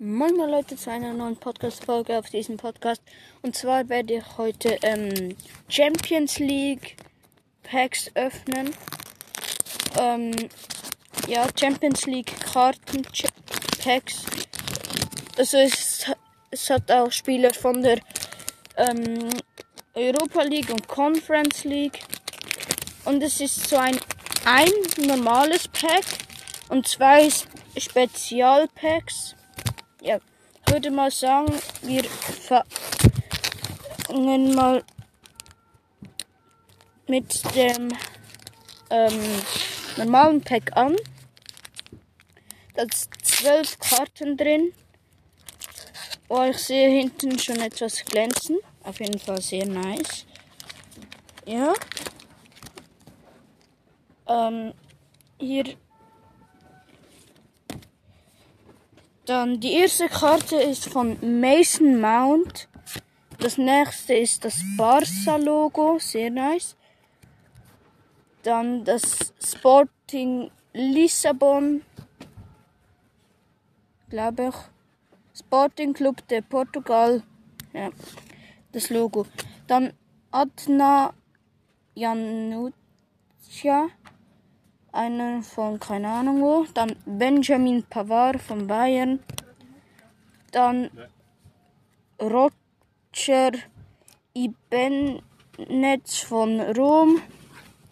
Moin moin Leute zu einer neuen Podcast-Folge auf diesem Podcast. Und zwar werde ich heute ähm, Champions League Packs öffnen. Ähm, ja, Champions League Karten Packs. Also es, es hat auch Spieler von der ähm, Europa League und Conference League. Und es ist so ein, ein normales Pack und zwei Spezialpacks. Ja, würde mal sagen, wir fangen mal mit dem ähm, normalen Pack an. Da sind zwölf Karten drin. Oh, ich sehe hinten schon etwas glänzen. Auf jeden Fall sehr nice. Ja. Ähm, hier. Dann die erste Karte ist von Mason Mount. Das nächste ist das Barca-Logo, sehr nice. Dann das Sporting Lissabon, glaube ich. Sporting Club de Portugal, ja, das Logo. Dann Adna Januccia, einer von keine Ahnung wo. Dann Benjamin Pavard von Bayern. Dann Roger Ibenez von Rom.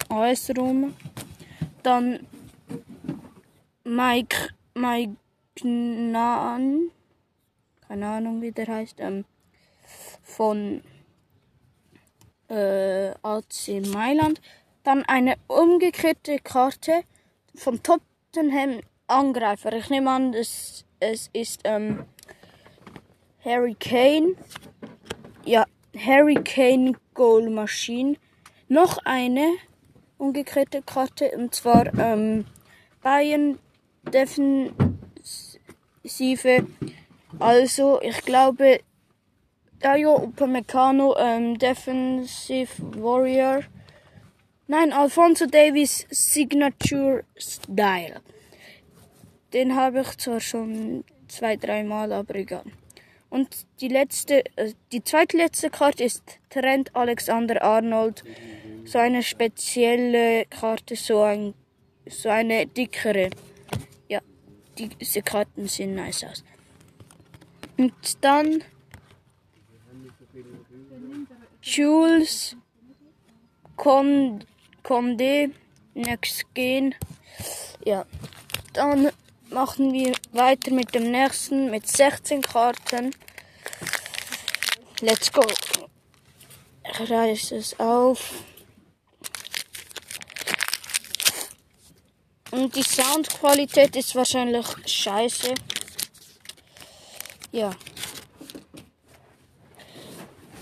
AS Rom. Dann Mike Magnan. Keine Ahnung, wie der heißt. Ähm, von äh, AC Mailand. Dann eine umgekehrte Karte von Tottenham Angreifer. Ich nehme an, es, es ist ähm, Harry Kane. Ja, Harry Kane Goal Machine. Noch eine umgekehrte Karte und zwar ähm, Bayern Defensive. Also, ich glaube, Dayo Upamecano ähm, Defensive Warrior. Nein, Alfonso Davies Signature Style. Den habe ich zwar schon zwei, dreimal, aber egal. Und die letzte, äh, die zweitletzte Karte ist Trent Alexander Arnold. So eine spezielle Karte, so ein, so eine dickere. Ja, diese Karten sehen nice aus. Und dann Jules Con Condé Next Gen. Ja, dann machen wir weiter mit dem nächsten mit 16 Karten. Let's go. Ich reiße es auf. Und die Soundqualität ist wahrscheinlich scheiße. Ja.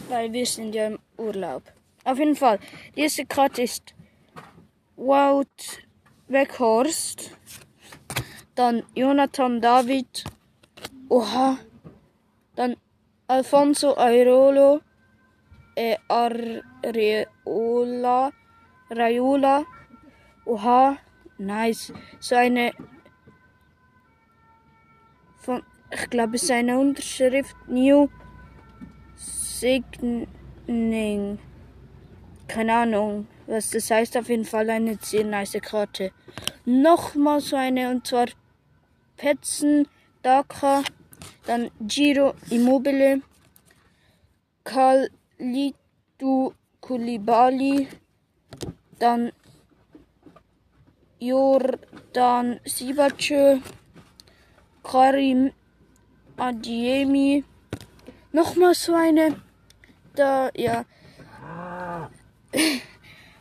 Weil wir sind ja im Urlaub. Auf jeden Fall. Die erste Karte ist Wout Weghorst. Dann Jonathan David. Oha. Dann Alfonso Airolo. Äh, Areola. Raiola. Oha. Nice. So eine. Von, ich glaube, ist eine Unterschrift. New Signing. Keine Ahnung, was das heißt. Auf jeden Fall eine sehr nice Karte. Nochmal so eine und zwar Petzen, Daka, dann Giro Immobile, Kalidu Kulibali, dann Jordan Sibace, Karim Adiemi, nochmal so eine, da, ja,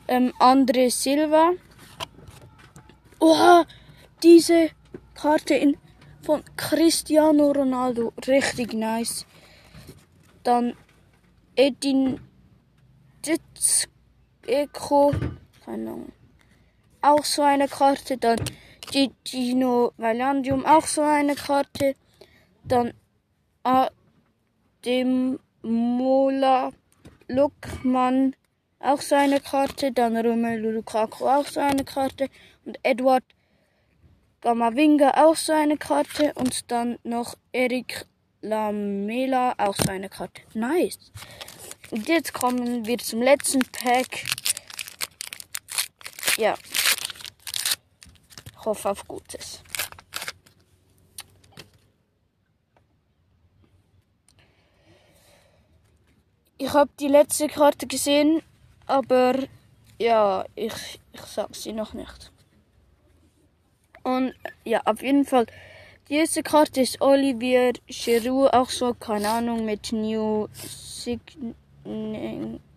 ähm, Andre Silva. Oha, diese Karte in, von Cristiano Ronaldo, richtig nice. Dann Edin Ditzeko, keine Ahnung. Auch so eine Karte. Dann Gino Valandium, auch so eine Karte. Dann Adem Mola Luckmann, auch so eine Karte. Dann Romelu Lukaku, auch so eine Karte. Und Edward Gamavinga auch so eine Karte und dann noch Erik Lamela auch so eine Karte. Nice. Und jetzt kommen wir zum letzten Pack. Ja. Ich hoffe auf Gutes. Ich habe die letzte Karte gesehen, aber ja, ich, ich sag sie noch nicht. Und ja, auf jeden Fall, die erste Karte ist Olivier Giroud, auch so, keine Ahnung, mit New Signing,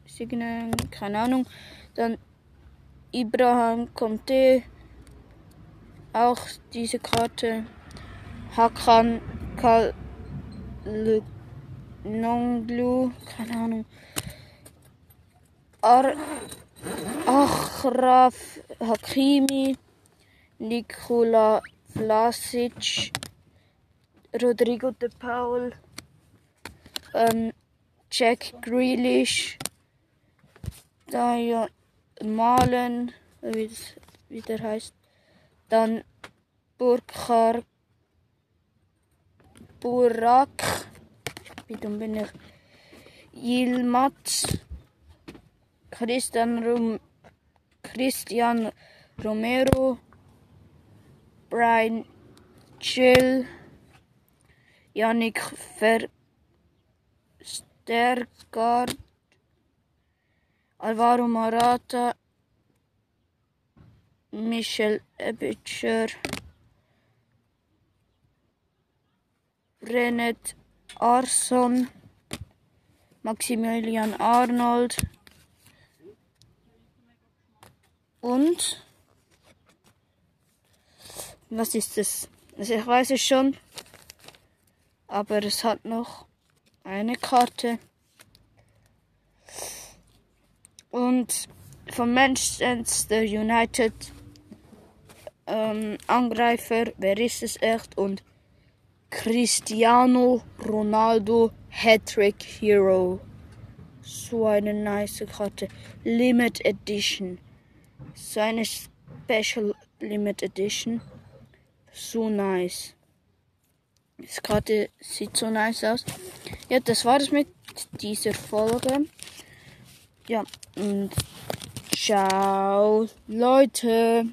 Signing keine Ahnung. Dann Ibrahim Conte, auch diese Karte. Hakan Kal Nonglu, keine Ahnung. Ar Achraf Hakimi, Nikola Vlasic, Rodrigo de Paul, ähm, Jack Grealish, ja Malen, wie, das, wie der heißt, dann Burkhar Burak, wie dumm bin ich, Yilmaz, Christian, Rom Christian Romero, Brian Chill, Yannick Verstergaard, Alvaro Morata, Michel Ebitcher, Renet Arson, Maximilian Arnold und was ist das? Also ich weiß es schon, aber es hat noch eine Karte und vom Manchester United ähm, Angreifer, wer ist es echt? Und Cristiano Ronaldo Hattrick Hero. So eine nice Karte. Limit Edition. So eine Special Limit Edition. So nice. Das Karte sieht so nice aus. Ja, das war es mit dieser Folge. Ja, und ciao, Leute.